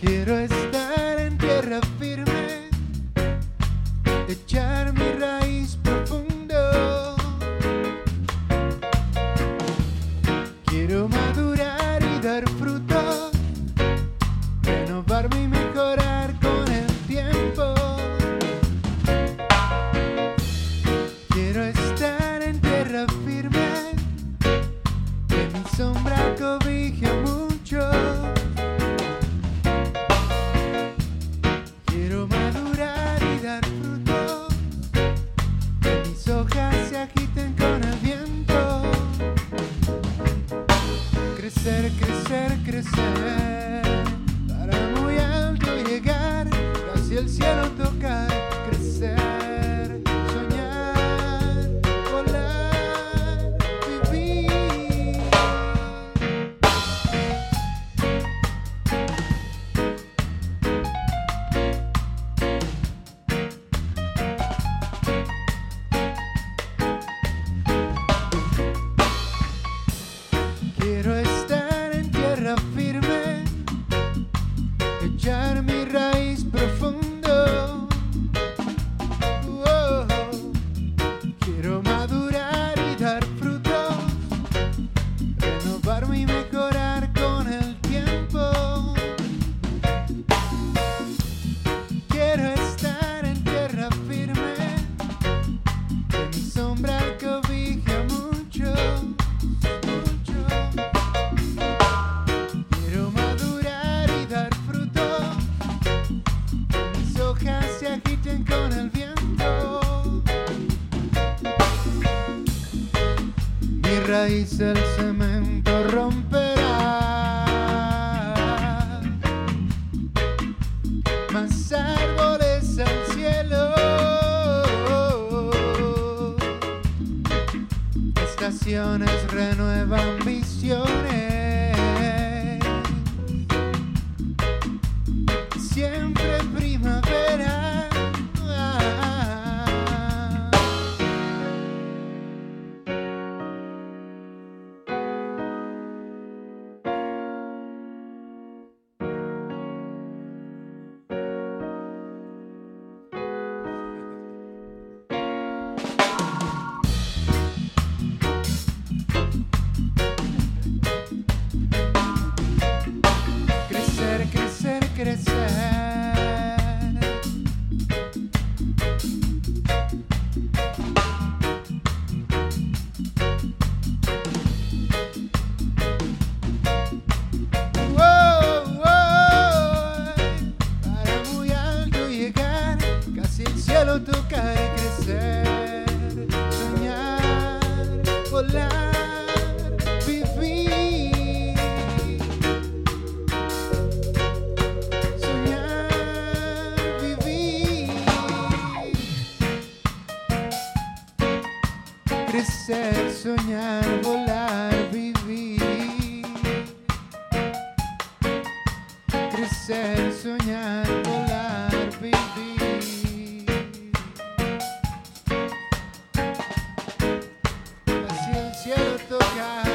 Quiero estar en tierra firme, echar mi raíz profundo. Quiero madurar y dar fruto, renovarme y mejorar Crecer, crecer, crecer, para muy alto llegar, casi el cielo tocar. Crecer, soñar, volar, vivir. Quiero raíz el cemento romperá, más árboles al cielo. Estaciones renuevan visiones. de ser, soñar, volar, vivir. Crecer, soñar, volar, vivir. Así el cielo tocar.